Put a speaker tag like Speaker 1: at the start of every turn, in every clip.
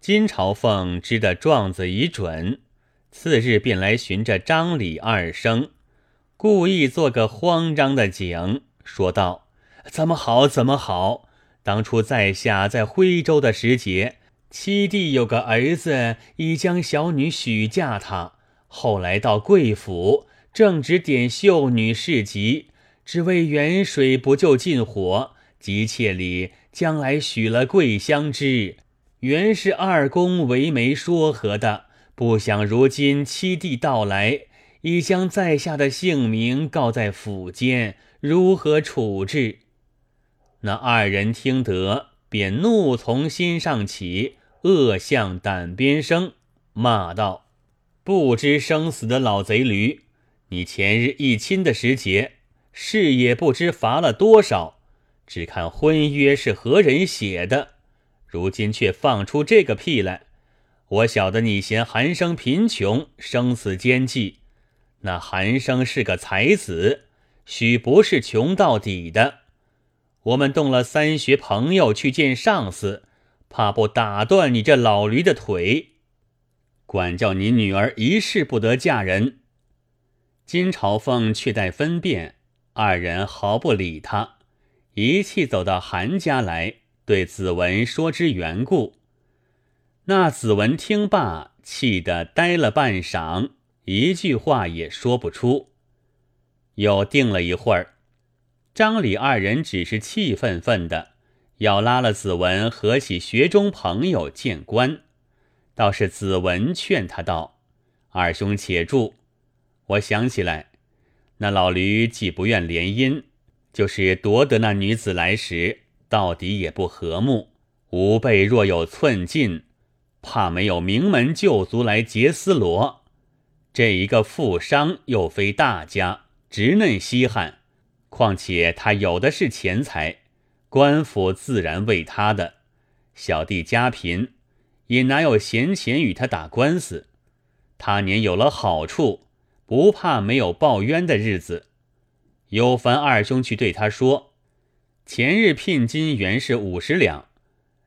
Speaker 1: 金朝凤知得状子已准，次日便来寻着张李二生，故意做个慌张的景，说道：“怎么好？怎么好？当初在下在徽州的时节，七弟有个儿子，已将小女许嫁他。后来到贵府，正值点秀女事急，只为远水不救近火，急切里将来许了桂香枝。”原是二公为媒说和的，不想如今七弟到来，已将在下的姓名告在府间，如何处置？那二人听得，便怒从心上起，恶向胆边生，骂道：“不知生死的老贼驴！你前日一亲的时节，是也不知罚了多少，只看婚约是何人写的。”如今却放出这个屁来！我晓得你嫌韩生贫穷，生死奸计。那韩生是个才子，许不是穷到底的。我们动了三学朋友去见上司，怕不打断你这老驴的腿，管教你女儿一世不得嫁人。金朝凤却待分辨，二人毫不理他，一气走到韩家来。对子文说之缘故，那子文听罢，气得呆了半晌，一句话也说不出。又定了一会儿，张李二人只是气愤愤的，要拉了子文和起学中朋友见官。倒是子文劝他道：“二兄且住，我想起来，那老驴既不愿联姻，就是夺得那女子来时。”到底也不和睦，吾辈若有寸进，怕没有名门旧族来劫丝罗。这一个富商又非大家，直嫩稀罕，况且他有的是钱财，官府自然为他的。小弟家贫，也哪有闲钱与他打官司？他年有了好处，不怕没有报冤的日子。有烦二兄去对他说。前日聘金原是五十两，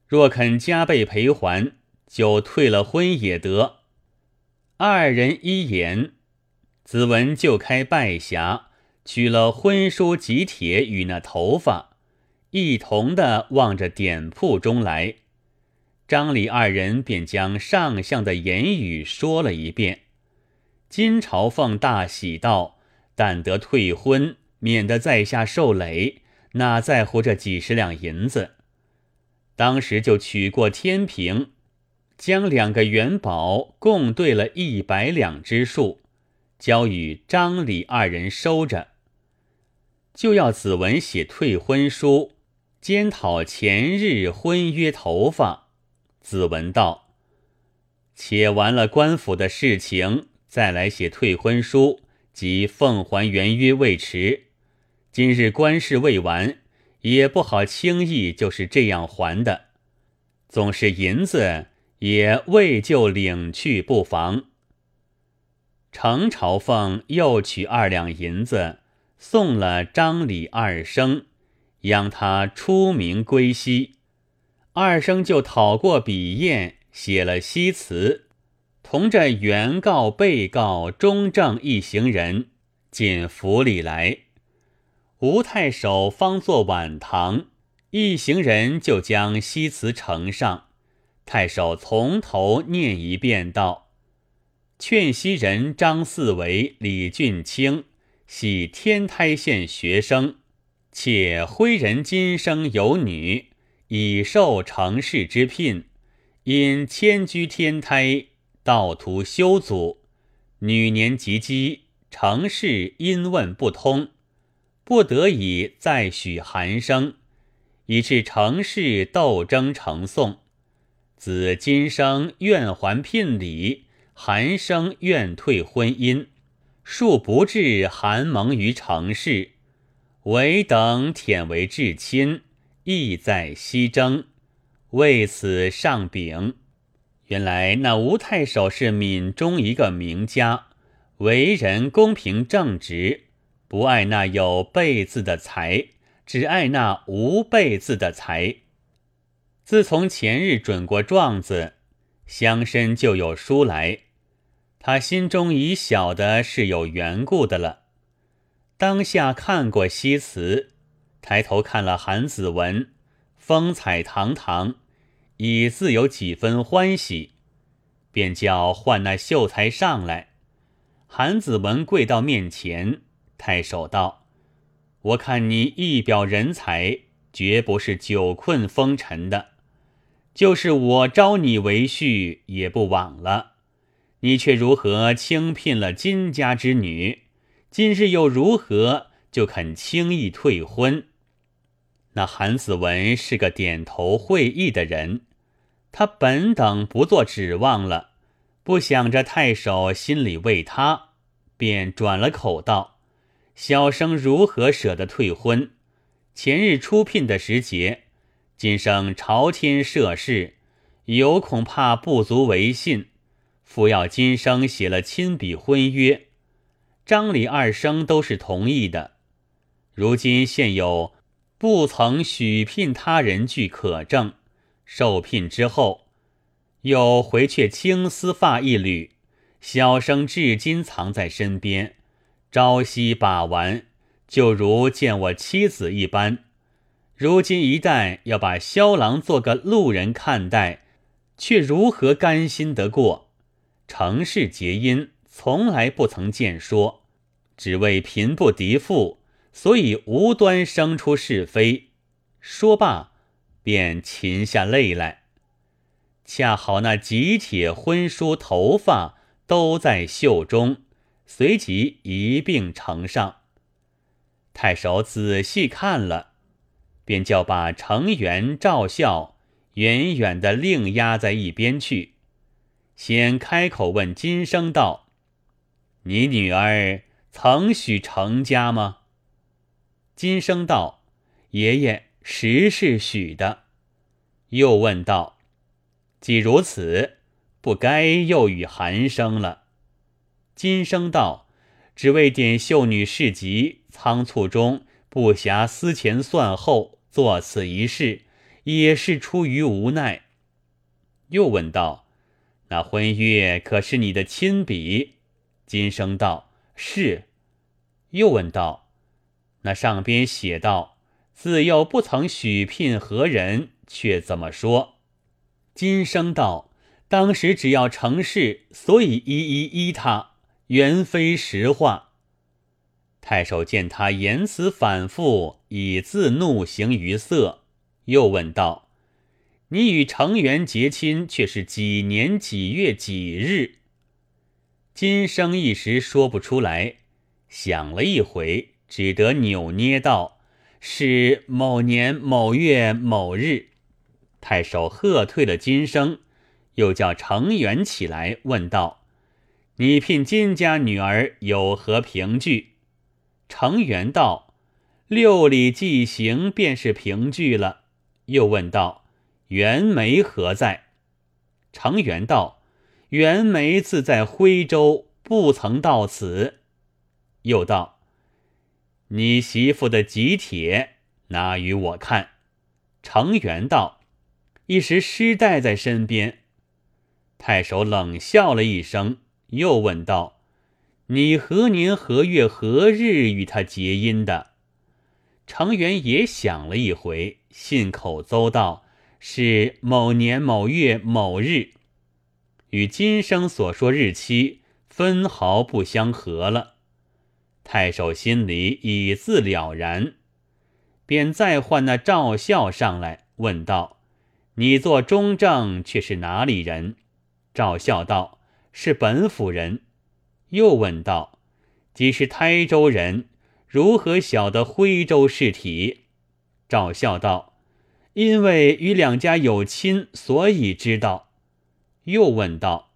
Speaker 1: 若肯加倍赔还，就退了婚也得。二人一言，子文就开拜匣，取了婚书吉帖与那头发，一同的望着典铺中来。张李二人便将上相的言语说了一遍。金朝凤大喜道：“但得退婚，免得在下受累。”哪在乎这几十两银子？当时就取过天平，将两个元宝共兑了一百两之数，交与张李二人收着。就要子文写退婚书，检讨前日婚约头发。子文道：“且完了官府的事情，再来写退婚书，即奉还原约未迟。”今日官事未完，也不好轻易就是这样还的。总是银子也未就领去，不妨。程朝凤又取二两银子，送了张李二生，央他出名归西。二生就讨过笔砚，写了西辞，同着原告、被告、中正一行人进府里来。吴太守方作晚堂，一行人就将西辞呈上。太守从头念一遍，道：“劝西人张四为、李俊卿，系天台县学生，且徽人今生有女，已受城市之聘，因迁居天台，道途修祖，女年及笄，城市因问不通。”不得已再许韩生，以致程氏斗争成讼。子今生愿还聘礼，韩生愿退婚姻，恕不至韩蒙于程氏。唯等舔为至亲，意在西征。为此上禀。原来那吴太守是闽中一个名家，为人公平正直。不爱那有贝字的财，只爱那无贝字的财。自从前日准过状子，乡绅就有书来，他心中已晓得是有缘故的了。当下看过西辞，抬头看了韩子文，风采堂堂，已自有几分欢喜，便叫唤那秀才上来。韩子文跪到面前，太守道：“我看你一表人才，绝不是久困风尘的。就是我招你为婿，也不枉了。你却如何轻聘了金家之女？今日又如何就肯轻易退婚？”那韩子文是个点头会意的人，他本等不做指望了。不想着太守心里为他，便转了口道：“小生如何舍得退婚？前日出聘的时节，今生朝天涉事，有恐怕不足为信，复要今生写了亲笔婚约，张李二生都是同意的。如今现有不曾许聘他人据可证，受聘之后。”又回却青丝发一缕，小生至今藏在身边，朝夕把玩，就如见我妻子一般。如今一旦要把萧郎做个路人看待，却如何甘心得过？城市结姻从来不曾见说，只为贫不敌富，所以无端生出是非。说罢，便噙下泪来。恰好那几帖婚书头发都在袖中，随即一并呈上。太守仔细看了，便叫把程元、赵孝远远的另压在一边去，先开口问金生道：“你女儿曾许成家吗？”金生道：“爷爷实是许的。”又问道。既如此，不该又与寒生了。今生道，只为点秀女事急，仓促中不暇思前算后，做此一事，也是出于无奈。又问道：“那婚约可是你的亲笔？”今生道：“是。”又问道：“那上边写道，自幼不曾许聘何人，却怎么说？”金生道：“当时只要成事，所以一一依他，原非实话。”太守见他言辞反复，已自怒形于色，又问道：“你与程元结亲，却是几年几月几日？”金生一时说不出来，想了一回，只得扭捏道：“是某年某月某日。”太守喝退了金生，又叫程元起来问道：“你聘金家女儿有何凭据？”程元道：“六礼既行，便是凭据了。”又问道：“袁枚何在？”程元道：“袁枚自在徽州，不曾到此。”又道：“你媳妇的吉帖拿与我看。”程元道。一时失带在身边，太守冷笑了一声，又问道：“你何年何月何日与他结姻的？”程元也想了一回，信口诌道：“是某年某月某日。”与今生所说日期分毫不相合了。太守心里已自了然，便再唤那赵孝上来问道。你做中正却是哪里人？赵孝道：“是本府人。”又问道：“既是台州人，如何晓得徽州事体？”赵孝道：“因为与两家有亲，所以知道。”又问道：“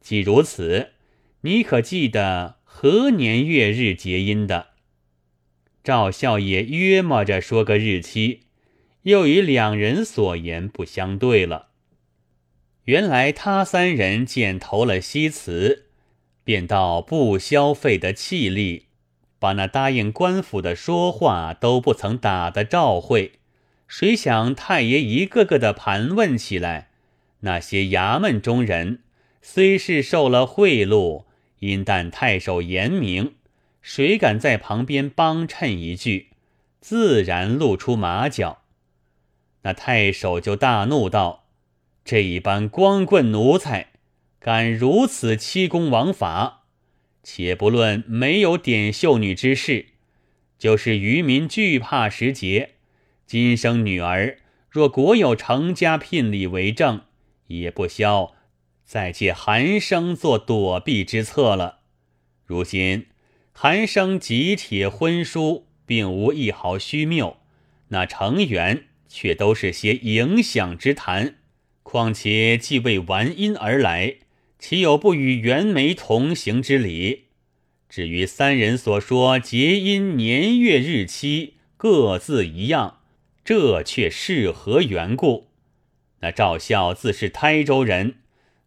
Speaker 1: 既如此，你可记得何年月日结姻的？”赵孝也约摸着说个日期。又与两人所言不相对了。原来他三人见投了西辞，便到不消费的气力，把那答应官府的说话都不曾打的照会。谁想太爷一个个的盘问起来，那些衙门中人虽是受了贿赂，因但太守严明，谁敢在旁边帮衬一句，自然露出马脚。那太守就大怒道：“这一般光棍奴才，敢如此欺公枉法！且不论没有点绣女之事，就是渔民惧怕时节，今生女儿若国有成家聘礼为证。”也不消再借寒生做躲避之策了。如今寒生集体婚书，并无一毫虚谬，那成员却都是些影响之谈。况且既为完姻而来，岂有不与袁梅同行之理？至于三人所说结姻年月日期各自一样，这却是何缘故？那赵孝自是台州人，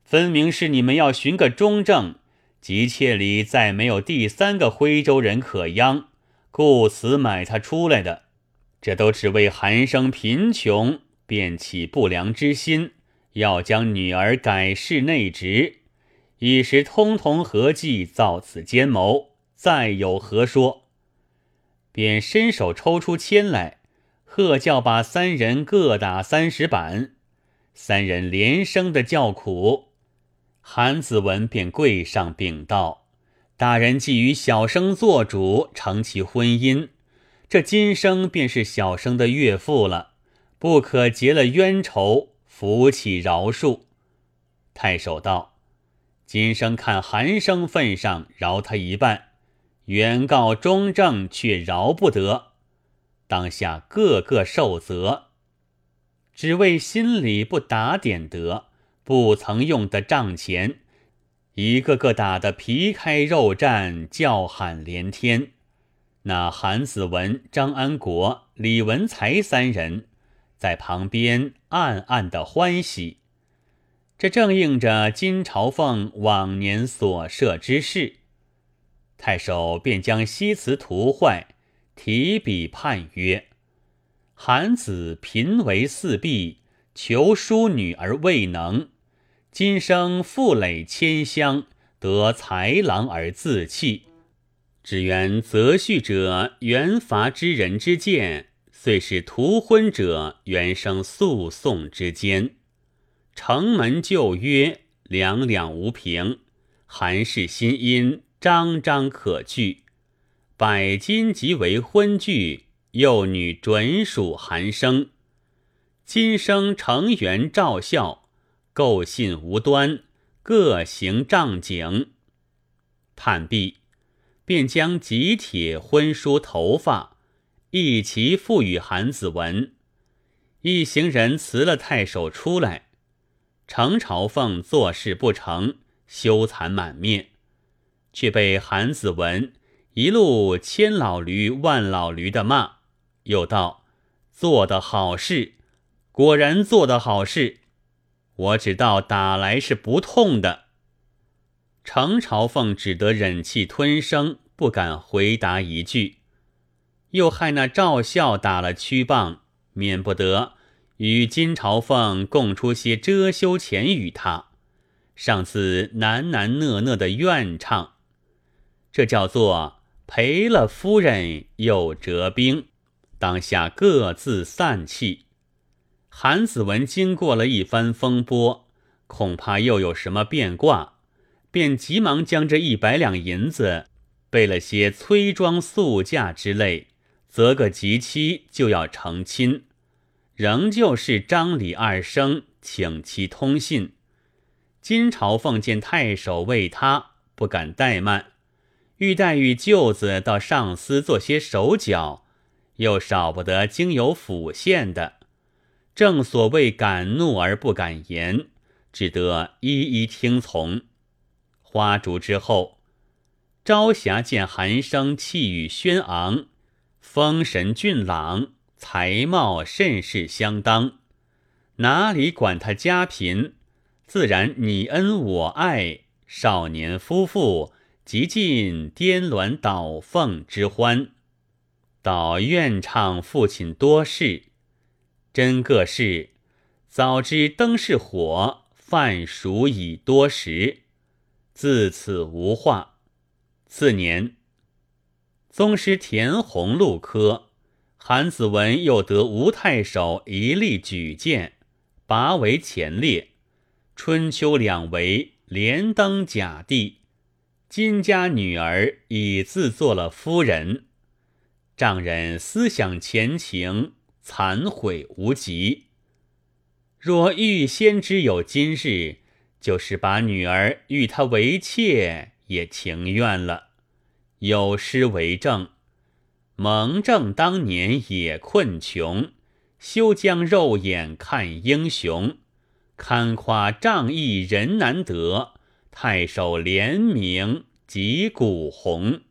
Speaker 1: 分明是你们要寻个中正，急切里再没有第三个徽州人可央，故此买他出来的。这都只为寒生贫穷，便起不良之心，要将女儿改世内职，以时通同合计造此奸谋，再有何说？便伸手抽出签来，喝叫把三人各打三十板。三人连声的叫苦，韩子文便跪上禀道：“大人既与小生做主，成其婚姻，这今生便是小生的岳父了，不可结了冤仇，扶起饶恕。”太守道：“今生看韩生份上，饶他一半；原告中正，却饶不得。当下个个受责。”只为心里不打点得，不曾用的账钱，一个个打得皮开肉绽，叫喊连天。那韩子文、张安国、李文才三人在旁边暗暗的欢喜。这正应着金朝凤往年所设之事。太守便将西辞图坏，提笔判曰。韩子贫为四婢，求淑女而未能。今生负累千乡，得才郎而自弃。只缘择婿者原罚之人之见，遂是图婚者原生诉讼之间。城门旧约，两两无凭。韩氏新姻，张张可据。百金即为婚具。幼女准属韩生，今生成员照孝，构信无端，各行杖景。判毕，便将吉帖婚书头发一齐赋予韩子文。一行人辞了太守出来，程朝凤做事不成，羞惭满面，却被韩子文一路千老驴万老驴的骂。又道：“做的好事，果然做的好事。我只道打来是不痛的。”程朝凤只得忍气吞声，不敢回答一句。又害那赵孝打了屈棒，免不得与金朝凤供出些遮羞钱与他，上次喃喃讷讷的怨唱，这叫做赔了夫人又折兵。当下各自散气。韩子文经过了一番风波，恐怕又有什么变卦，便急忙将这一百两银子备了些催妆素嫁之类，择个吉期就要成亲。仍旧是张李二生请其通信。金朝奉见太守为他不敢怠慢，欲待与舅子到上司做些手脚。又少不得经由府县的，正所谓敢怒而不敢言，只得一一听从。花烛之后，朝霞见寒生气宇轩昂，风神俊朗，才貌甚是相当，哪里管他家贫，自然你恩我爱，少年夫妇极尽颠鸾倒凤之欢。倒愿唱父亲多事，真个是早知灯是火，饭熟已多时，自此无话。次年，宗师田弘禄科，韩子文又得吴太守一力举荐，拔为前列。春秋两为连登甲第。金家女儿已自做了夫人，丈人思想前情，惭悔无极。若预先知有今日，就是把女儿与他为妾，也情愿了。有诗为证：蒙正当年也困穷，休将肉眼看英雄。堪夸仗义人难得。太守廉名及古红。